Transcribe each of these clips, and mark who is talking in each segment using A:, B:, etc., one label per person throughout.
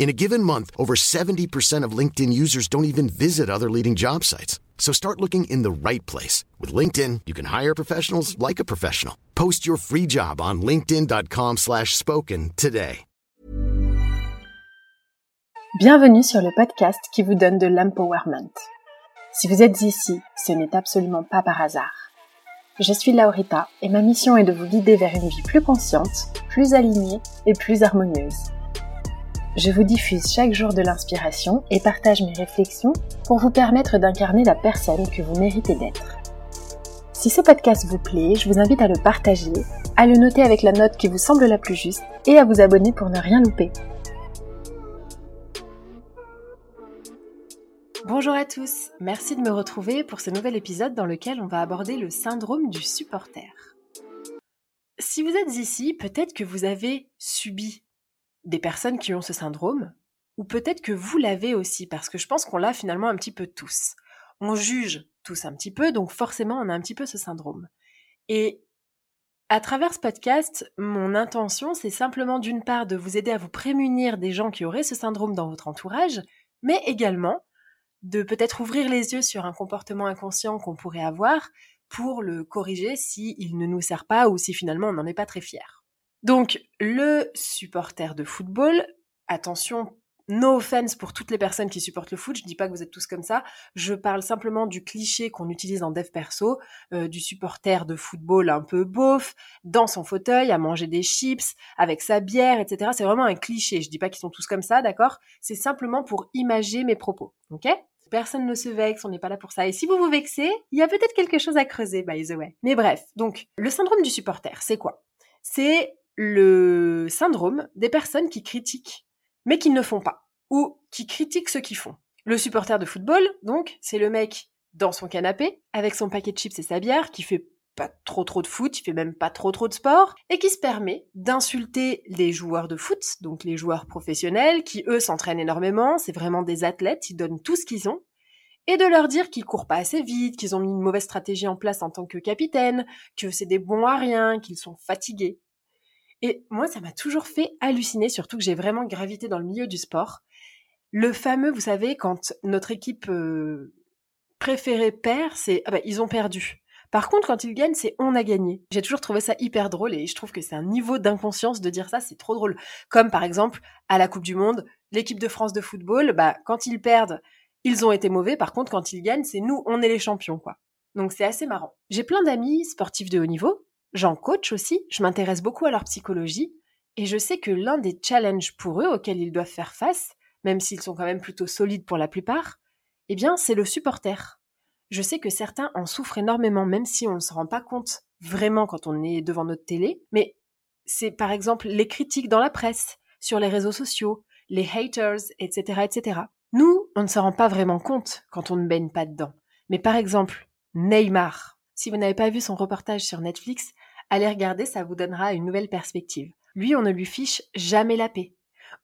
A: In a given month, over 70% of LinkedIn users don't even visit other leading job sites. So start looking in the right place. With LinkedIn, you can hire professionals like a professional. Post your free job on linkedin.com slash spoken today.
B: Bienvenue sur le podcast qui vous donne de l'empowerment. Si vous êtes ici, ce n'est absolument pas par hasard. Je suis Laurita et ma mission est de vous guider vers une vie plus consciente, plus alignée et plus harmonieuse. Je vous diffuse chaque jour de l'inspiration et partage mes réflexions pour vous permettre d'incarner la personne que vous méritez d'être. Si ce podcast vous plaît, je vous invite à le partager, à le noter avec la note qui vous semble la plus juste et à vous abonner pour ne rien louper. Bonjour à tous, merci de me retrouver pour ce nouvel épisode dans lequel on va aborder le syndrome du supporter. Si vous êtes ici, peut-être que vous avez subi des personnes qui ont ce syndrome, ou peut-être que vous l'avez aussi, parce que je pense qu'on l'a finalement un petit peu tous. On juge tous un petit peu, donc forcément on a un petit peu ce syndrome. Et à travers ce podcast, mon intention, c'est simplement d'une part de vous aider à vous prémunir des gens qui auraient ce syndrome dans votre entourage, mais également de peut-être ouvrir les yeux sur un comportement inconscient qu'on pourrait avoir pour le corriger s'il ne nous sert pas ou si finalement on n'en est pas très fier. Donc le supporter de football, attention, no offense pour toutes les personnes qui supportent le foot, je dis pas que vous êtes tous comme ça, je parle simplement du cliché qu'on utilise en dev perso, euh, du supporter de football un peu beauf, dans son fauteuil, à manger des chips, avec sa bière, etc. C'est vraiment un cliché, je dis pas qu'ils sont tous comme ça, d'accord? C'est simplement pour imager mes propos, ok? Personne ne se vexe, on n'est pas là pour ça. Et si vous vous vexez, il y a peut-être quelque chose à creuser, by the way. Mais bref, donc, le syndrome du supporter, c'est quoi? C'est le syndrome des personnes qui critiquent, mais qui ne font pas, ou qui critiquent ceux qui font. Le supporter de football, donc, c'est le mec dans son canapé, avec son paquet de chips et sa bière, qui fait pas trop trop de foot, il fait même pas trop trop de sport, et qui se permet d'insulter les joueurs de foot, donc les joueurs professionnels, qui eux s'entraînent énormément, c'est vraiment des athlètes, ils donnent tout ce qu'ils ont, et de leur dire qu'ils courent pas assez vite, qu'ils ont mis une mauvaise stratégie en place en tant que capitaine, que c'est des bons à rien, qu'ils sont fatigués. Et moi, ça m'a toujours fait halluciner, surtout que j'ai vraiment gravité dans le milieu du sport. Le fameux, vous savez, quand notre équipe euh, préférée perd, c'est ah bah, ils ont perdu. Par contre, quand ils gagnent, c'est on a gagné. J'ai toujours trouvé ça hyper drôle et je trouve que c'est un niveau d'inconscience de dire ça, c'est trop drôle. Comme par exemple, à la Coupe du Monde, l'équipe de France de football, bah, quand ils perdent, ils ont été mauvais. Par contre, quand ils gagnent, c'est nous, on est les champions, quoi. Donc c'est assez marrant. J'ai plein d'amis sportifs de haut niveau. J'en coach aussi. Je m'intéresse beaucoup à leur psychologie. Et je sais que l'un des challenges pour eux auxquels ils doivent faire face, même s'ils sont quand même plutôt solides pour la plupart, eh bien, c'est le supporter. Je sais que certains en souffrent énormément, même si on ne se rend pas compte vraiment quand on est devant notre télé. Mais c'est par exemple les critiques dans la presse, sur les réseaux sociaux, les haters, etc., etc. Nous, on ne se rend pas vraiment compte quand on ne baigne pas dedans. Mais par exemple, Neymar. Si vous n'avez pas vu son reportage sur Netflix, allez regarder, ça vous donnera une nouvelle perspective. Lui, on ne lui fiche jamais la paix.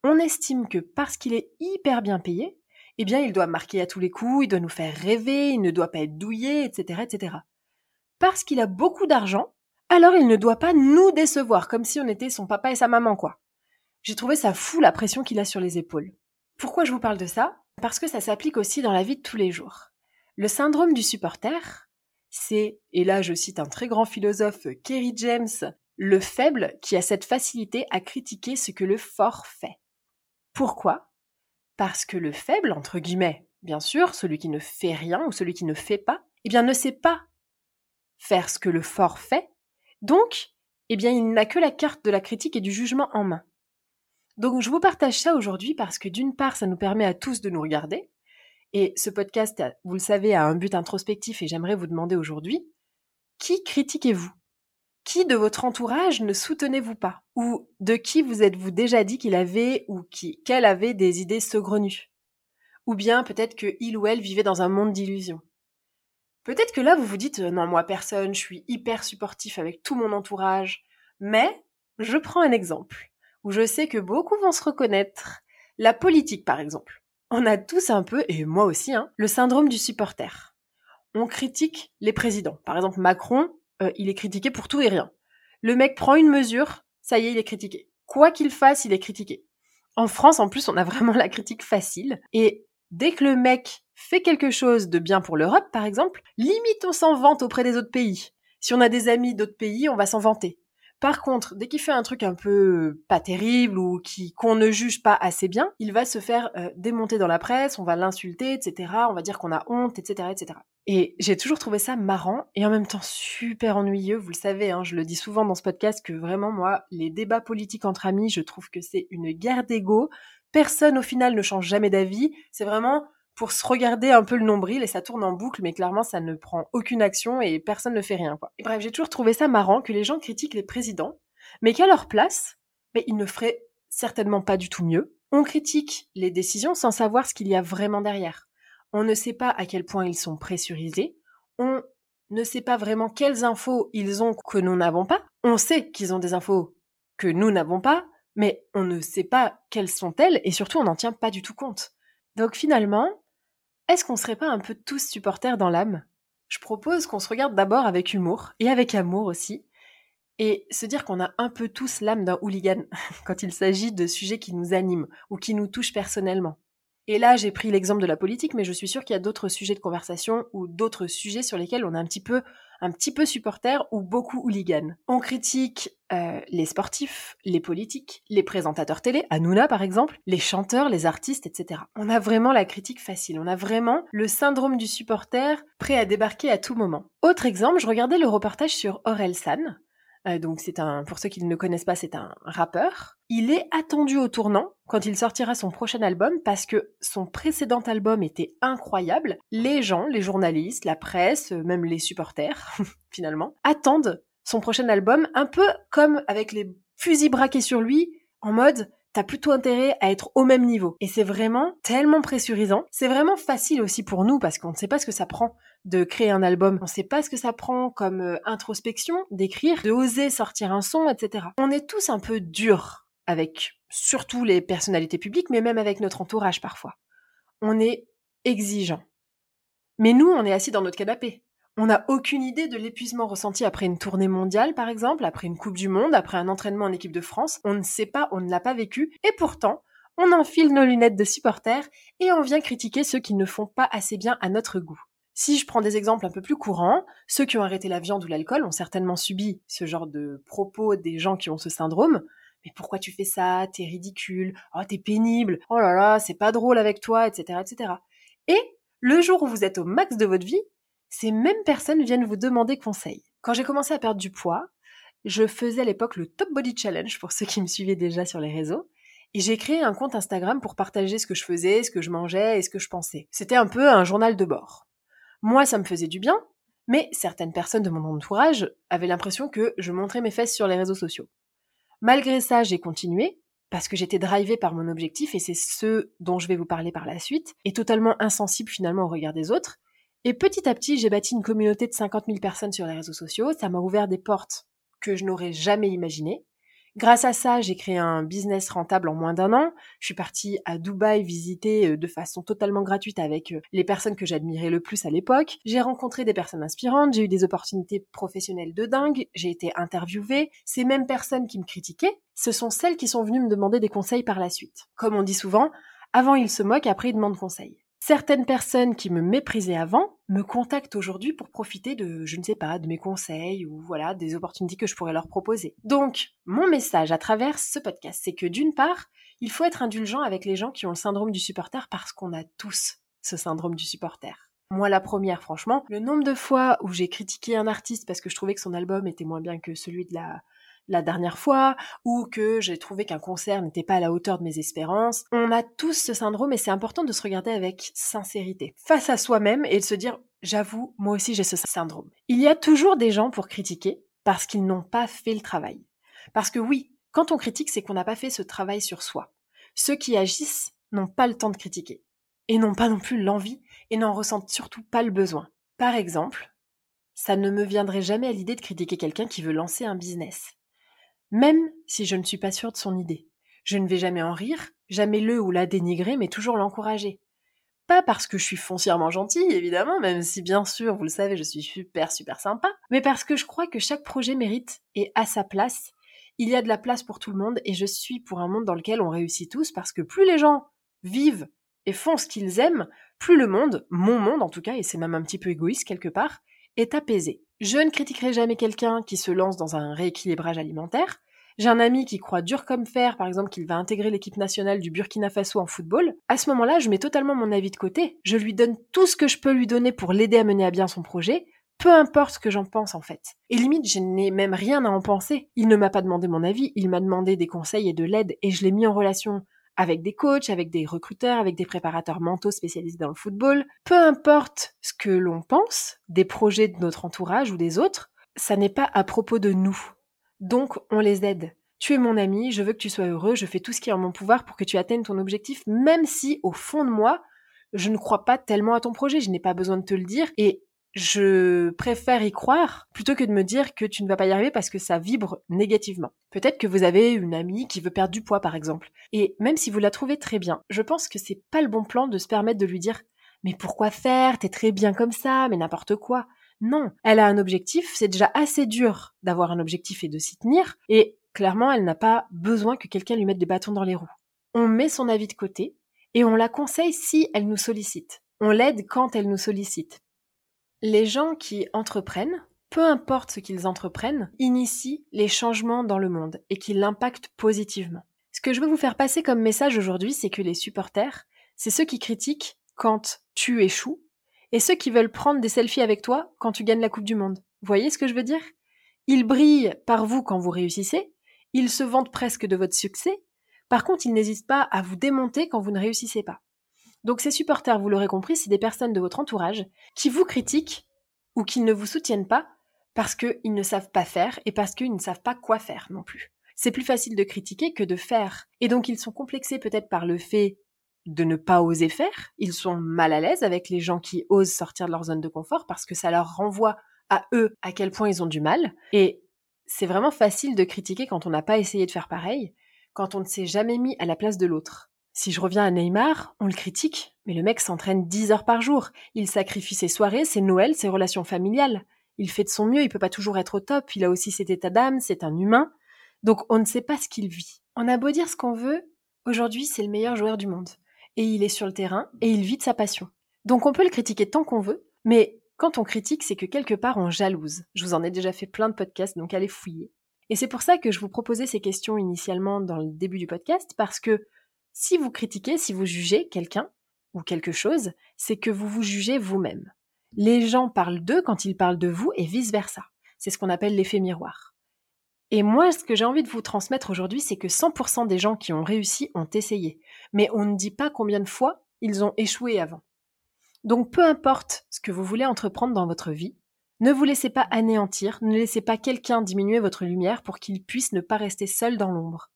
B: On estime que parce qu'il est hyper bien payé, eh bien, il doit marquer à tous les coups, il doit nous faire rêver, il ne doit pas être douillé, etc., etc. Parce qu'il a beaucoup d'argent, alors il ne doit pas nous décevoir, comme si on était son papa et sa maman, quoi. J'ai trouvé ça fou la pression qu'il a sur les épaules. Pourquoi je vous parle de ça? Parce que ça s'applique aussi dans la vie de tous les jours. Le syndrome du supporter, c'est, et là je cite un très grand philosophe, Kerry James, le faible qui a cette facilité à critiquer ce que le fort fait. Pourquoi? Parce que le faible, entre guillemets, bien sûr, celui qui ne fait rien ou celui qui ne fait pas, eh bien ne sait pas faire ce que le fort fait, donc, eh bien il n'a que la carte de la critique et du jugement en main. Donc je vous partage ça aujourd'hui parce que d'une part, ça nous permet à tous de nous regarder, et ce podcast, vous le savez, a un but introspectif et j'aimerais vous demander aujourd'hui, qui critiquez-vous? Qui de votre entourage ne soutenez-vous pas? Ou de qui vous êtes-vous déjà dit qu'il avait ou qu'elle avait des idées saugrenues? Ou bien peut-être que il ou elle vivait dans un monde d'illusions? Peut-être que là, vous vous dites, non, moi, personne, je suis hyper supportif avec tout mon entourage. Mais, je prends un exemple, où je sais que beaucoup vont se reconnaître. La politique, par exemple on a tous un peu, et moi aussi, hein, le syndrome du supporter. On critique les présidents. Par exemple, Macron, euh, il est critiqué pour tout et rien. Le mec prend une mesure, ça y est, il est critiqué. Quoi qu'il fasse, il est critiqué. En France, en plus, on a vraiment la critique facile. Et dès que le mec fait quelque chose de bien pour l'Europe, par exemple, limite on s'en vante auprès des autres pays. Si on a des amis d'autres pays, on va s'en vanter. Par contre, dès qu'il fait un truc un peu pas terrible ou qu'on ne juge pas assez bien, il va se faire euh, démonter dans la presse, on va l'insulter, etc. On va dire qu'on a honte, etc., etc. Et j'ai toujours trouvé ça marrant et en même temps super ennuyeux. Vous le savez, hein, je le dis souvent dans ce podcast que vraiment moi, les débats politiques entre amis, je trouve que c'est une guerre d'ego. Personne au final ne change jamais d'avis. C'est vraiment pour se regarder un peu le nombril et ça tourne en boucle, mais clairement ça ne prend aucune action et personne ne fait rien. Quoi. Bref, j'ai toujours trouvé ça marrant que les gens critiquent les présidents, mais qu'à leur place, mais ils ne feraient certainement pas du tout mieux. On critique les décisions sans savoir ce qu'il y a vraiment derrière. On ne sait pas à quel point ils sont pressurisés. On ne sait pas vraiment quelles infos ils ont que nous n'avons pas. On sait qu'ils ont des infos que nous n'avons pas, mais on ne sait pas quelles sont-elles et surtout on n'en tient pas du tout compte. Donc finalement, est-ce qu'on serait pas un peu tous supporters dans l'âme? Je propose qu'on se regarde d'abord avec humour, et avec amour aussi, et se dire qu'on a un peu tous l'âme d'un hooligan quand il s'agit de sujets qui nous animent ou qui nous touchent personnellement. Et là, j'ai pris l'exemple de la politique, mais je suis sûre qu'il y a d'autres sujets de conversation ou d'autres sujets sur lesquels on est un petit peu, un supporter ou beaucoup hooligan. On critique euh, les sportifs, les politiques, les présentateurs télé, Hanouna par exemple, les chanteurs, les artistes, etc. On a vraiment la critique facile. On a vraiment le syndrome du supporter prêt à débarquer à tout moment. Autre exemple, je regardais le reportage sur San, euh, donc c'est un, pour ceux qui ne le connaissent pas, c'est un rappeur. Il est attendu au tournant quand il sortira son prochain album parce que son précédent album était incroyable. Les gens, les journalistes, la presse, euh, même les supporters, finalement, attendent son prochain album un peu comme avec les fusils braqués sur lui, en mode t'as plutôt intérêt à être au même niveau. Et c'est vraiment tellement pressurisant. C'est vraiment facile aussi pour nous parce qu'on ne sait pas ce que ça prend de créer un album. On ne sait pas ce que ça prend comme euh, introspection, d'écrire, de oser sortir un son, etc. On est tous un peu durs avec surtout les personnalités publiques, mais même avec notre entourage parfois. On est exigeant. Mais nous, on est assis dans notre canapé. On n'a aucune idée de l'épuisement ressenti après une tournée mondiale, par exemple, après une Coupe du Monde, après un entraînement en équipe de France. On ne sait pas, on ne l'a pas vécu. Et pourtant, on enfile nos lunettes de supporters et on vient critiquer ceux qui ne font pas assez bien à notre goût. Si je prends des exemples un peu plus courants, ceux qui ont arrêté la viande ou l'alcool ont certainement subi ce genre de propos des gens qui ont ce syndrome. Mais pourquoi tu fais ça? T'es ridicule. Oh, t'es pénible. Oh là là, c'est pas drôle avec toi, etc., etc. Et le jour où vous êtes au max de votre vie, ces mêmes personnes viennent vous demander conseil. Quand j'ai commencé à perdre du poids, je faisais à l'époque le Top Body Challenge pour ceux qui me suivaient déjà sur les réseaux. Et j'ai créé un compte Instagram pour partager ce que je faisais, ce que je mangeais et ce que je pensais. C'était un peu un journal de bord. Moi, ça me faisait du bien, mais certaines personnes de mon entourage avaient l'impression que je montrais mes fesses sur les réseaux sociaux. Malgré ça, j'ai continué, parce que j'étais drivée par mon objectif, et c'est ce dont je vais vous parler par la suite, et totalement insensible finalement au regard des autres, et petit à petit, j'ai bâti une communauté de 50 000 personnes sur les réseaux sociaux. Ça m'a ouvert des portes que je n'aurais jamais imaginées. Grâce à ça, j'ai créé un business rentable en moins d'un an. Je suis partie à Dubaï visiter euh, de façon totalement gratuite avec euh, les personnes que j'admirais le plus à l'époque. J'ai rencontré des personnes inspirantes, j'ai eu des opportunités professionnelles de dingue, j'ai été interviewée. Ces mêmes personnes qui me critiquaient, ce sont celles qui sont venues me demander des conseils par la suite. Comme on dit souvent, avant ils se moquent, après ils demandent conseil. Certaines personnes qui me méprisaient avant me contactent aujourd'hui pour profiter de, je ne sais pas, de mes conseils ou voilà, des opportunités que je pourrais leur proposer. Donc, mon message à travers ce podcast, c'est que d'une part, il faut être indulgent avec les gens qui ont le syndrome du supporter parce qu'on a tous ce syndrome du supporter. Moi, la première, franchement, le nombre de fois où j'ai critiqué un artiste parce que je trouvais que son album était moins bien que celui de la, la dernière fois ou que j'ai trouvé qu'un concert n'était pas à la hauteur de mes espérances. On a tous ce syndrome et c'est important de se regarder avec sincérité face à soi-même et de se dire j'avoue, moi aussi j'ai ce syndrome. Il y a toujours des gens pour critiquer parce qu'ils n'ont pas fait le travail. Parce que oui, quand on critique, c'est qu'on n'a pas fait ce travail sur soi. Ceux qui agissent n'ont pas le temps de critiquer et n'ont pas non plus l'envie et n'en ressentent surtout pas le besoin. Par exemple, ça ne me viendrait jamais à l'idée de critiquer quelqu'un qui veut lancer un business même si je ne suis pas sûre de son idée. Je ne vais jamais en rire, jamais le ou la dénigrer, mais toujours l'encourager. Pas parce que je suis foncièrement gentille, évidemment, même si bien sûr, vous le savez, je suis super super sympa, mais parce que je crois que chaque projet mérite et à sa place. Il y a de la place pour tout le monde et je suis pour un monde dans lequel on réussit tous parce que plus les gens vivent et font ce qu'ils aiment, plus le monde, mon monde en tout cas, et c'est même un petit peu égoïste quelque part, est apaisé. Je ne critiquerai jamais quelqu'un qui se lance dans un rééquilibrage alimentaire. J'ai un ami qui croit dur comme fer, par exemple, qu'il va intégrer l'équipe nationale du Burkina Faso en football. À ce moment-là, je mets totalement mon avis de côté. Je lui donne tout ce que je peux lui donner pour l'aider à mener à bien son projet, peu importe ce que j'en pense en fait. Et limite, je n'ai même rien à en penser. Il ne m'a pas demandé mon avis, il m'a demandé des conseils et de l'aide et je l'ai mis en relation avec des coachs, avec des recruteurs, avec des préparateurs mentaux spécialisés dans le football. Peu importe ce que l'on pense des projets de notre entourage ou des autres, ça n'est pas à propos de nous. Donc, on les aide. Tu es mon ami, je veux que tu sois heureux, je fais tout ce qui est en mon pouvoir pour que tu atteignes ton objectif, même si, au fond de moi, je ne crois pas tellement à ton projet, je n'ai pas besoin de te le dire, et je préfère y croire plutôt que de me dire que tu ne vas pas y arriver parce que ça vibre négativement. Peut-être que vous avez une amie qui veut perdre du poids par exemple. Et même si vous la trouvez très bien, je pense que c'est pas le bon plan de se permettre de lui dire mais pourquoi faire? T'es très bien comme ça, mais n'importe quoi. Non, elle a un objectif, c'est déjà assez dur d'avoir un objectif et de s'y tenir, et clairement elle n'a pas besoin que quelqu'un lui mette des bâtons dans les roues. On met son avis de côté, et on la conseille si elle nous sollicite. On l'aide quand elle nous sollicite. Les gens qui entreprennent, peu importe ce qu'ils entreprennent, initient les changements dans le monde et qui l'impactent positivement. Ce que je veux vous faire passer comme message aujourd'hui, c'est que les supporters, c'est ceux qui critiquent quand tu échoues et ceux qui veulent prendre des selfies avec toi quand tu gagnes la Coupe du Monde. Vous voyez ce que je veux dire? Ils brillent par vous quand vous réussissez, ils se vantent presque de votre succès, par contre ils n'hésitent pas à vous démonter quand vous ne réussissez pas. Donc ces supporters, vous l'aurez compris, c'est des personnes de votre entourage qui vous critiquent ou qui ne vous soutiennent pas parce qu'ils ne savent pas faire et parce qu'ils ne savent pas quoi faire non plus. C'est plus facile de critiquer que de faire. Et donc ils sont complexés peut-être par le fait de ne pas oser faire. Ils sont mal à l'aise avec les gens qui osent sortir de leur zone de confort parce que ça leur renvoie à eux à quel point ils ont du mal. Et c'est vraiment facile de critiquer quand on n'a pas essayé de faire pareil, quand on ne s'est jamais mis à la place de l'autre. Si je reviens à Neymar, on le critique, mais le mec s'entraîne 10 heures par jour. Il sacrifie ses soirées, ses Noëls, ses relations familiales. Il fait de son mieux, il peut pas toujours être au top, il a aussi cet état d'âme, c'est un humain. Donc on ne sait pas ce qu'il vit. On a beau dire ce qu'on veut, aujourd'hui c'est le meilleur joueur du monde. Et il est sur le terrain, et il vit de sa passion. Donc on peut le critiquer tant qu'on veut, mais quand on critique, c'est que quelque part on jalouse. Je vous en ai déjà fait plein de podcasts, donc allez fouiller. Et c'est pour ça que je vous proposais ces questions initialement dans le début du podcast, parce que si vous critiquez, si vous jugez quelqu'un ou quelque chose, c'est que vous vous jugez vous-même. Les gens parlent d'eux quand ils parlent de vous et vice-versa. C'est ce qu'on appelle l'effet miroir. Et moi, ce que j'ai envie de vous transmettre aujourd'hui, c'est que 100% des gens qui ont réussi ont essayé. Mais on ne dit pas combien de fois ils ont échoué avant. Donc peu importe ce que vous voulez entreprendre dans votre vie, ne vous laissez pas anéantir, ne laissez pas quelqu'un diminuer votre lumière pour qu'il puisse ne pas rester seul dans l'ombre.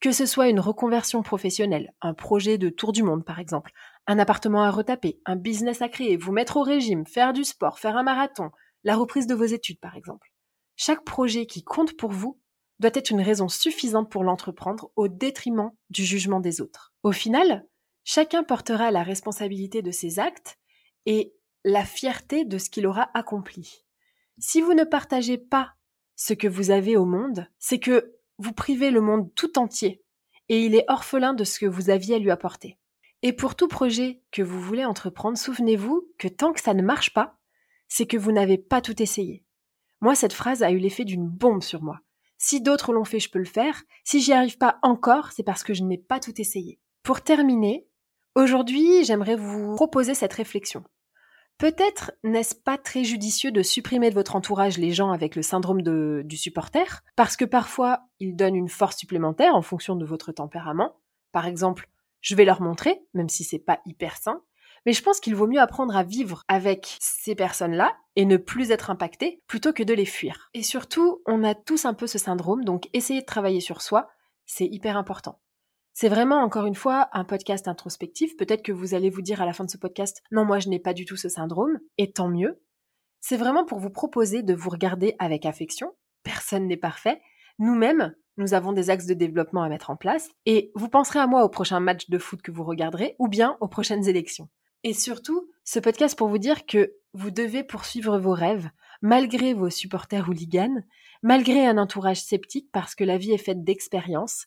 B: Que ce soit une reconversion professionnelle, un projet de tour du monde par exemple, un appartement à retaper, un business à créer, vous mettre au régime, faire du sport, faire un marathon, la reprise de vos études par exemple. Chaque projet qui compte pour vous doit être une raison suffisante pour l'entreprendre au détriment du jugement des autres. Au final, chacun portera la responsabilité de ses actes et la fierté de ce qu'il aura accompli. Si vous ne partagez pas ce que vous avez au monde, c'est que vous privez le monde tout entier et il est orphelin de ce que vous aviez à lui apporter. Et pour tout projet que vous voulez entreprendre, souvenez-vous que tant que ça ne marche pas, c'est que vous n'avez pas tout essayé. Moi, cette phrase a eu l'effet d'une bombe sur moi. Si d'autres l'ont fait, je peux le faire. Si j'y arrive pas encore, c'est parce que je n'ai pas tout essayé. Pour terminer, aujourd'hui, j'aimerais vous proposer cette réflexion. Peut-être n'est-ce pas très judicieux de supprimer de votre entourage les gens avec le syndrome du supporter, parce que parfois ils donnent une force supplémentaire en fonction de votre tempérament. Par exemple, je vais leur montrer, même si c'est pas hyper sain, mais je pense qu'il vaut mieux apprendre à vivre avec ces personnes-là et ne plus être impacté plutôt que de les fuir. Et surtout, on a tous un peu ce syndrome, donc essayer de travailler sur soi, c'est hyper important. C'est vraiment, encore une fois, un podcast introspectif. Peut-être que vous allez vous dire à la fin de ce podcast, non, moi je n'ai pas du tout ce syndrome, et tant mieux. C'est vraiment pour vous proposer de vous regarder avec affection. Personne n'est parfait. Nous-mêmes, nous avons des axes de développement à mettre en place, et vous penserez à moi au prochain match de foot que vous regarderez, ou bien aux prochaines élections. Et surtout, ce podcast pour vous dire que vous devez poursuivre vos rêves, malgré vos supporters hooligans, malgré un entourage sceptique parce que la vie est faite d'expériences,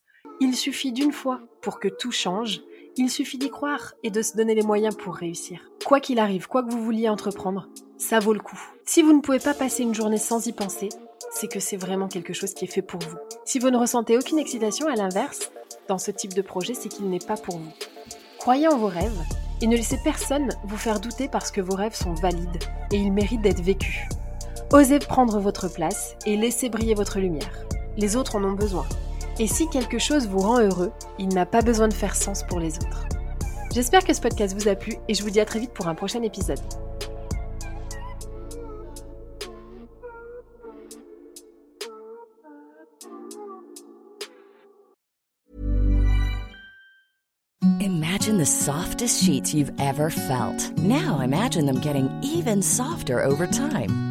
B: il suffit d'une fois pour que tout change. Il suffit d'y croire et de se donner les moyens pour réussir. Quoi qu'il arrive, quoi que vous vouliez entreprendre, ça vaut le coup. Si vous ne pouvez pas passer une journée sans y penser, c'est que c'est vraiment quelque chose qui est fait pour vous. Si vous ne ressentez aucune excitation, à l'inverse, dans ce type de projet, c'est qu'il n'est pas pour vous. Croyez en vos rêves et ne laissez personne vous faire douter parce que vos rêves sont valides et ils méritent d'être vécus. Osez prendre votre place et laissez briller votre lumière. Les autres en ont besoin. Et si quelque chose vous rend heureux, il n'a pas besoin de faire sens pour les autres. J'espère que ce podcast vous a plu et je vous dis à très vite pour un prochain épisode.
C: Imagine the softest sheets you've ever felt. Now imagine them getting even softer over time.